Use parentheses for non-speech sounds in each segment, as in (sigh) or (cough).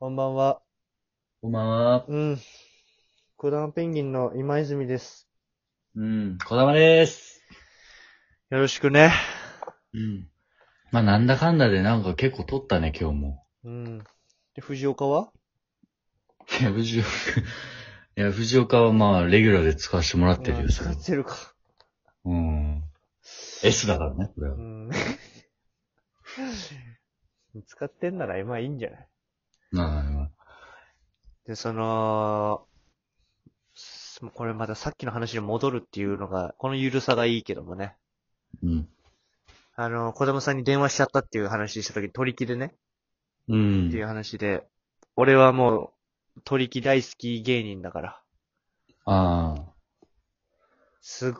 こんばんは。こんばんは。うん。コダンペンギンの今泉です。うん、こだまです。よろしくね。うん。まあ、なんだかんだでなんか結構撮ったね、今日も。うん。で、藤岡は？いや、藤岡、(laughs) いや、藤岡はまあ、レギュラーで使わせてもらってるよ、うん使それはってるか。うん。S だからね、これはう。ん。(laughs) 使ってんならまあいいんじゃない？まあまあ、で、その、すこれまたさっきの話に戻るっていうのが、この緩さがいいけどもね。うん。あの、子供さんに電話しちゃったっていう話した時、取り木でね。うん。っていう話で、俺はもう、取り木大好き芸人だから。ああ。すっ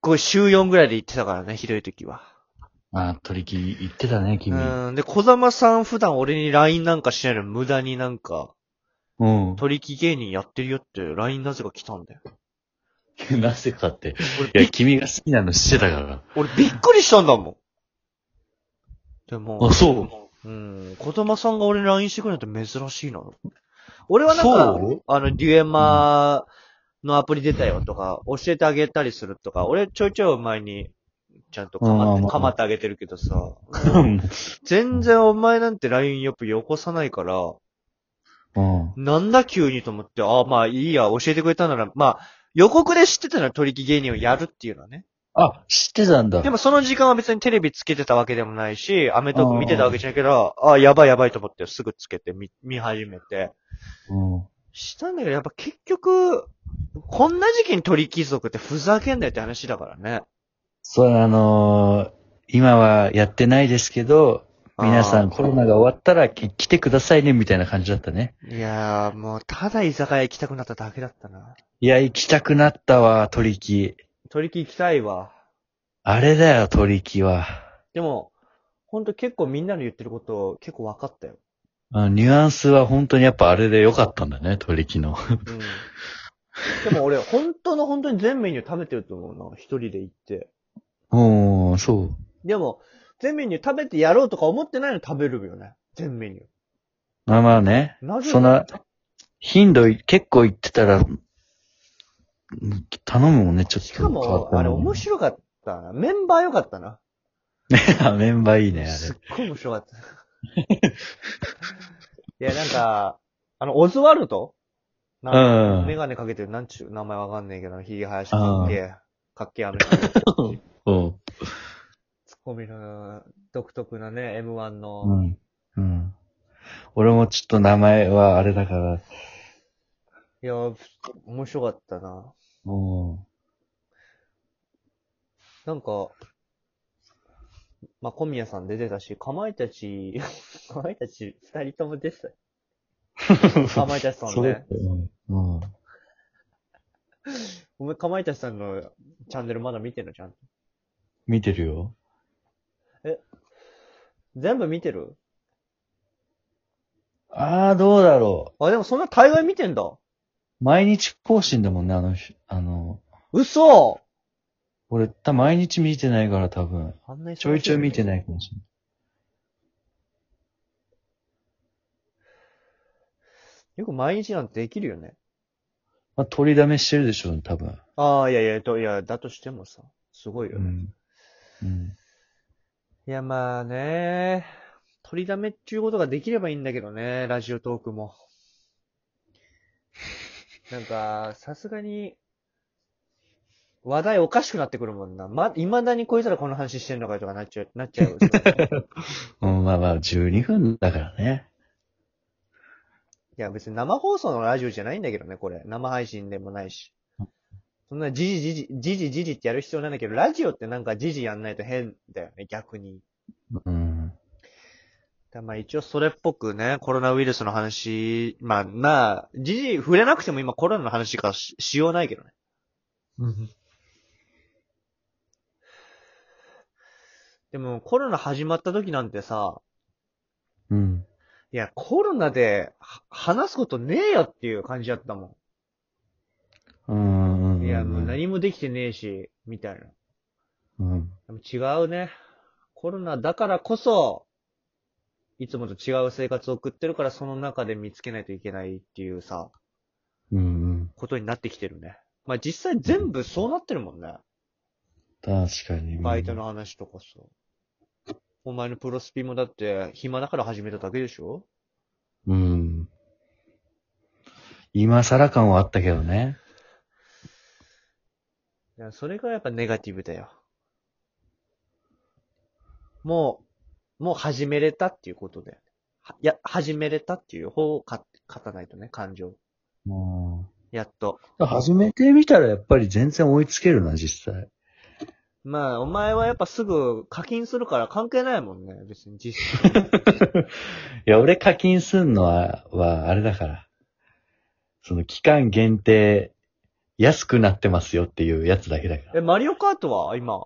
ごい週4ぐらいで行ってたからね、ひどい時は。ああ、取り木言ってたね、君。うん。で、小玉さん普段俺に LINE なんかしないのに無駄になんか、うん。取り木芸人やってるよって LINE なぜか来たんだよ。(laughs) なぜかって。い俺、や、び君が好きなのしてたから。俺びっくりしたんだもん。でも、あ、そう？うん。小玉さんが俺に LINE してくれるって珍しいな。俺はなんかそう、あの、デュエマのアプリ出たよとか、教えてあげたりするとか、俺ちょいちょい前に、ちゃんとかまって、うんかまってあげてるけどさ、うん。全然お前なんて LINE よくよこさないから、うん。なんだ急にと思って、ああ、まあいいや、教えてくれたなら、まあ、予告で知ってたのは取引芸人をやるっていうのはね。あ、知ってたんだ。でもその時間は別にテレビつけてたわけでもないし、アメトーク見てたわけじゃないけど、ああ、やばいやばいと思ってすぐつけて見、見始めて。うん。したんだけど、やっぱ結局、こんな時期に鳥貴族ってふざけんなよって話だからね。そう、あのー今はやってないですけど、皆さあんコロナが終わったらき来てくださいね、みたいな感じだったね。いやー、もう、ただ居酒屋行きたくなっただけだったな。いや、行きたくなったわ、取引。鳥貴行きたいわ。あれだよ、取引は。でも、ほんと結構みんなの言ってること結構分かったよ。あニュアンスは本当にやっぱあれで良かったんだね、取引の。うん。でも俺、本当の本当に全メニュー食べてると思うな。一人で行って。おー、そう。でも、全メニュー食べてやろうとか思ってないの食べるよね。全メニュー。まあまあね。なぜそんな、頻度い結構行ってたら、うん頼むもんね、ちょっと。しかも、あれ面白かったな。メンバー良かったな。い。(laughs) メンバーいいね、あすっれ。ごい面白かった。(laughs) いや、なんか、あの、オズワルド？うんメガネかけてる、なんちゅう名前わかんないけど、ヒゲ生やしてかっけえ、かっけえアメリカの (laughs) コミの独特なね、M1 の。うん。うん。俺もちょっと名前はあれだから、いや、面白かったな。うん。なんか、まあ、小宮さん出てたし、かまいたち、(laughs) かまいたち二人とも出てたよ。(laughs) かまいたちさんそうだね。ようん。うん。(laughs) お前、かまいたちさんのチャンネルまだ見てんのちゃんと？見てるよ。全部見てる？ああ、どうだろあ、でもそんな大概見てんだ。う。毎日更新だもんね、あの日、あの、嘘俺、た毎日見てないから多分。あんなちょいちょい見てい。ないかもしれない。よく毎日なんてできるよね。まあ、取りだめしてるでしょ、多分。ああ、いやいや、といや、だとしてもさ、すごいよね。うん。うん。いや、まあね、取りだめっていうことができればいいんだけどね、ラジオトークも。(laughs) なんか、さすがに、話題おかしくなってくるもんな。ま、未だにこいつらこの話してんのかよとかなっちゃう、なっちゃうよ。(laughs) うん、まあまあ、12分だからね。いや、別に生放送のラジオじゃないんだけどね、これ。生配信でもないし。そんなじじじじ、じじじじってやる必要ないんだけど、ラジオってなんかじじやんないと変だよね、逆に。うん。だまあ一応それっぽくね、コロナウイルスの話、まあなあ、じじ触れなくても今コロナの話しかししようないけどね。うん。でもコロナ始まった時なんてさ、うん。いや、コロナでは話すことねえよっていう感じだったもうん。ん。いや、もう何もできてねえし、みたいな。うん。でも違うね。コロナだからこそ、いつもと違う生活を送ってるから、その中で見つけないといけないっていうさ、うんうん。ことになってきてるね。まあ実際全部そうなってるもんね。確かに。バイトの話とかさ。お前のプロスピもだって暇だから始めただけでしょ？うん。今更感はあったけどね。いや、それがやっぱネガティブだよ。もう、もう始めれたっていうことだよね。はいや、始めれたっていう方をか勝たないとね、感情。うん。やっと。始めてみたらやっぱり全然追いつけるな、実際。まあ、お前はやっぱすぐ課金するから関係ないもんね、別に実際。(laughs) いや、俺課金すんのは、は、あれだから。その期間限定、安くなってますよっていうやつだけだから。え、マリオカートは今？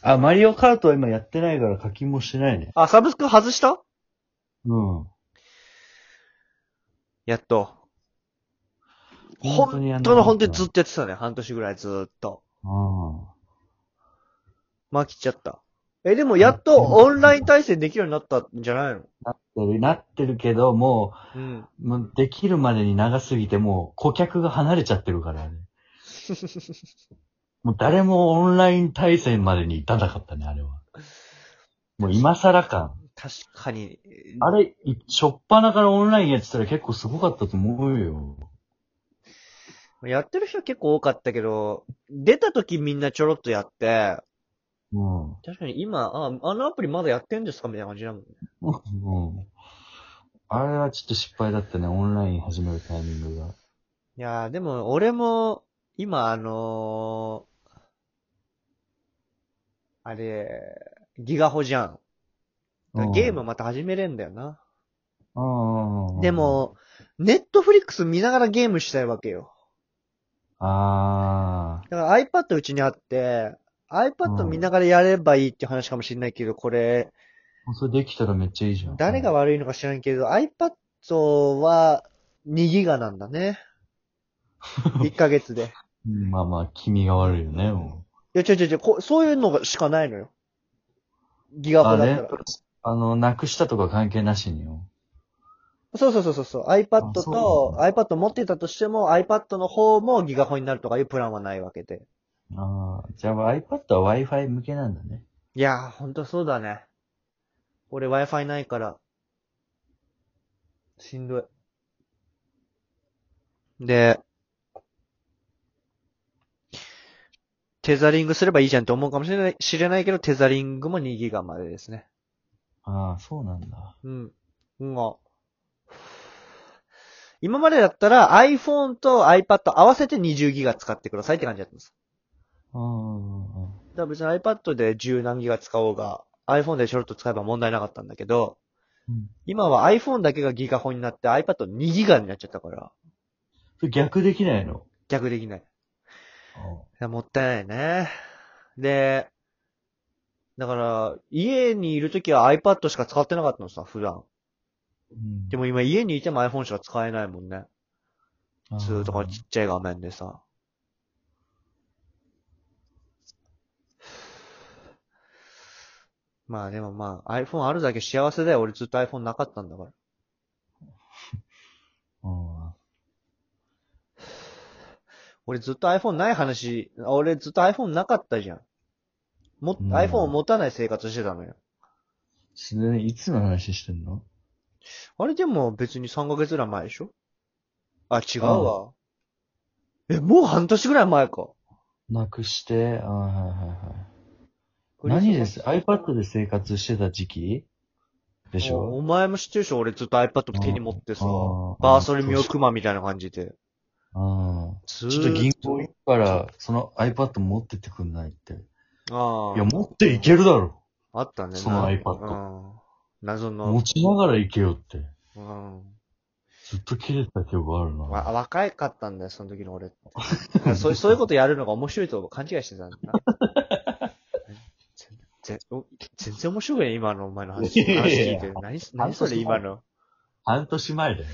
あ、マリオカートは今やってないから課金もしてないね。あ、サブスク外した？うん。やっと。本当にやんなかったの本当にずっとやってたね、半年ぐらいずーっと。うん。飽きちゃった。え、でもやっとオンライン対戦できるようになったんじゃないの？なってる、なってるけど、もうん。う、もうできるまでに長すぎて、もう顧客が離れちゃってるからね。(laughs) もう誰もオンライン対戦までに至らなかったね、あれは。もう今更感。確かに。あれ、いしょっぱなからオンラインやってたら結構すごかったと思うよ。やってる人結構多かったけど、出た時みんなちょろっとやって、うん。確かに今、あ、あのアプリまだやってんですかみたいな感じだもんね。うん。あれはちょっと失敗だったね、オンライン始めるタイミングが。いやー、でも俺も、今あのー、あれ、ギガホじゃん。だからゲームまた始めれんだよな。うん。で、も、ネットフリックス見ながらゲームしたいわけよ。あだから iPad うちにあって、iPad 見ながらやればいいって話かもしれないけど、これ、あ。それできたらめっちゃいいじゃん。誰が悪いのか知らんけど、iPad は2ギガなんだね。(laughs) 1ヶ月で。うんまあまあ、君が悪いよね、もいや、違う違う違うこう、そういうのがしかないのよ。ギう。あれガホだったら。あの、なくしたとか関係なしによ。そうそうそうそうそう。iPad あそうと、iPad 持ってたとしても、iPad の方もギガホになるとかいうプランはないわけで。ああ、じゃあ iPad は Wi-Fi 向けなんだね。いやー、ほんとそうだね。俺 Wi-Fi ないから。しんどい。で、テザリングすればいいじゃんって思うかもしれない、知れないけど、テザリングも2ギガまでですね。ああ、そうなんだ。うん。うん。あ今までだったら iPhone と iPad 合わせて20ギガ使ってくださいって感じだったんです。うん。だから別に iPad で10何ギガ使おうが、iPhone でちょろっと使えば問題なかったんだけど、うん。今は iPhone だけがギガホンになって iPad2 ギガになっちゃったから、それ逆できないの？逆できない。いやもったいないね。で、だから、家にいるときは iPad しか使ってなかったのさ、普段。うんでも今家にいても iPhone しか使えないもんね。普通とかちっちゃい画面でさ。まあでもまあ iPhone あるだけ幸せだよ。俺ずっと iPhone なかったんだから。(laughs) うん俺ずっと iPhone ない話、俺ずっと iPhone なかったじゃん。も、うん iPhone を持たない生活してたのよ。それ、いつの話してんの？あれでも別に3ヶ月ぐらい前でしょ？あ、違うわ。え、もう半年ぐらい前か。なくして、あーはいはいはい。何です ?iPad で生活してた時期？でしおおょ前も知ってるでしょ？俺ずっと iPad 手に持ってさあー、バーソルミオクマみたいな感じで。あずあ。ちょっと銀行行くから、その iPad 持ってってくんないって。ああ。いや、持っていけるだろ。あったね。そのな iPad うん。謎持の。ちながら行けよって。うん。ずっと切れてた記憶あるな。わ、若かったんだよ、その時の俺って。(laughs) そうそういうことやるのが面白いと勘違いしてたんだな。全然お全然面白くない、今のお前の話。いやいや話聞いて。何、何それ、今の。半年前だよ。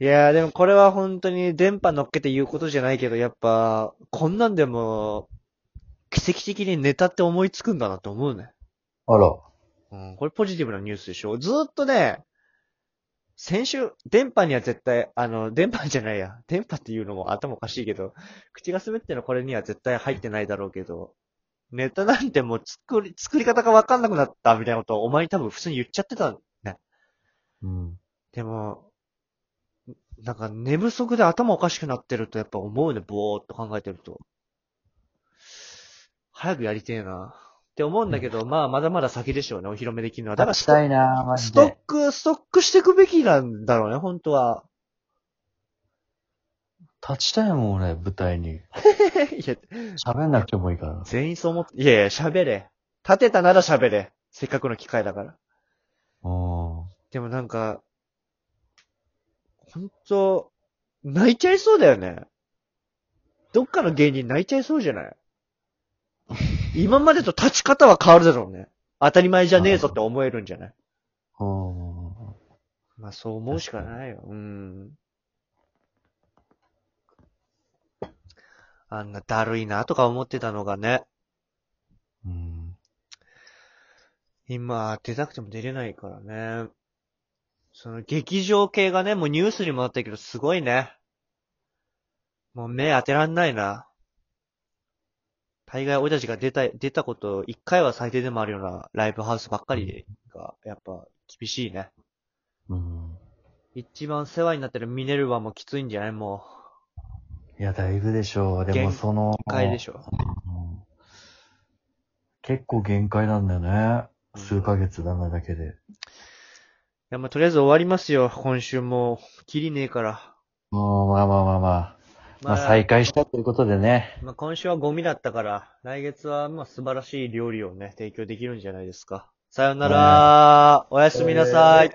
いやー、でもこれは本当に電波乗っけて言うことじゃないけど、やっぱ、こんなんでも、奇跡的にネタって思いつくんだなって思うね。あら。うん、これポジティブなニュースでしょずーっとね、先週、電波には絶対、あの、電波じゃないや。電波っていうのも頭おかしいけど、口が滑ってるのこれには絶対入ってないだろうけど、ネタなんてもう作り、作り方がわかんなくなったみたいなことをお前に多分普通に言っちゃってたね。うん。でも、なんか寝不足で頭おかしくなってるとやっぱ思うね、ぼーっと考えてると。早くやりてえな。って思うんだけど、まあまだまだ先でしょうね、お披露目できるのは。だからスト立ちたいなマジストッで。ク、ストックしていくべきなんだろうね、本当は。立ちたいもん、俺、舞台に。(laughs) いや、喋んなくてもいいから。全員そう思って、いやいや、喋れ。立てたなら喋れ。せっかくの機会だから。うん。でもなんか、本当泣いちゃいそうだよね。どっかの芸人泣いちゃいそうじゃない？今までと立ち方は変わるだろうね。当たり前じゃねえぞって思えるんじゃない？うん。まあそう思うしかないよ。うん。あんなだるいなとか思ってたのがね、うん。今出たくても出れないからね。その劇場系がね、もうニュースにもなったけどすごいね。もう目当てらんないな。大概俺たちが出た、出たこと、一回は最低でもあるようなライブハウスばっかりが、やっぱ厳しいね。うん。一番世話になってるミネルヴァもきついんじゃない？もいや、だいぶでしょう。で限も、その、う。一回でしょ。うん結構限界なんだよね。数ヶ月だなだけで。いや、まあ、とりあえず終わりますよ。今週もう、きりねえから。もう、まあまあまあまあ。まあ、再開したということでね。まあ、今週はゴミだったから、来月はまあ素晴らしい料理をね、提供できるんじゃないですか。さよなら、おやすみなさい。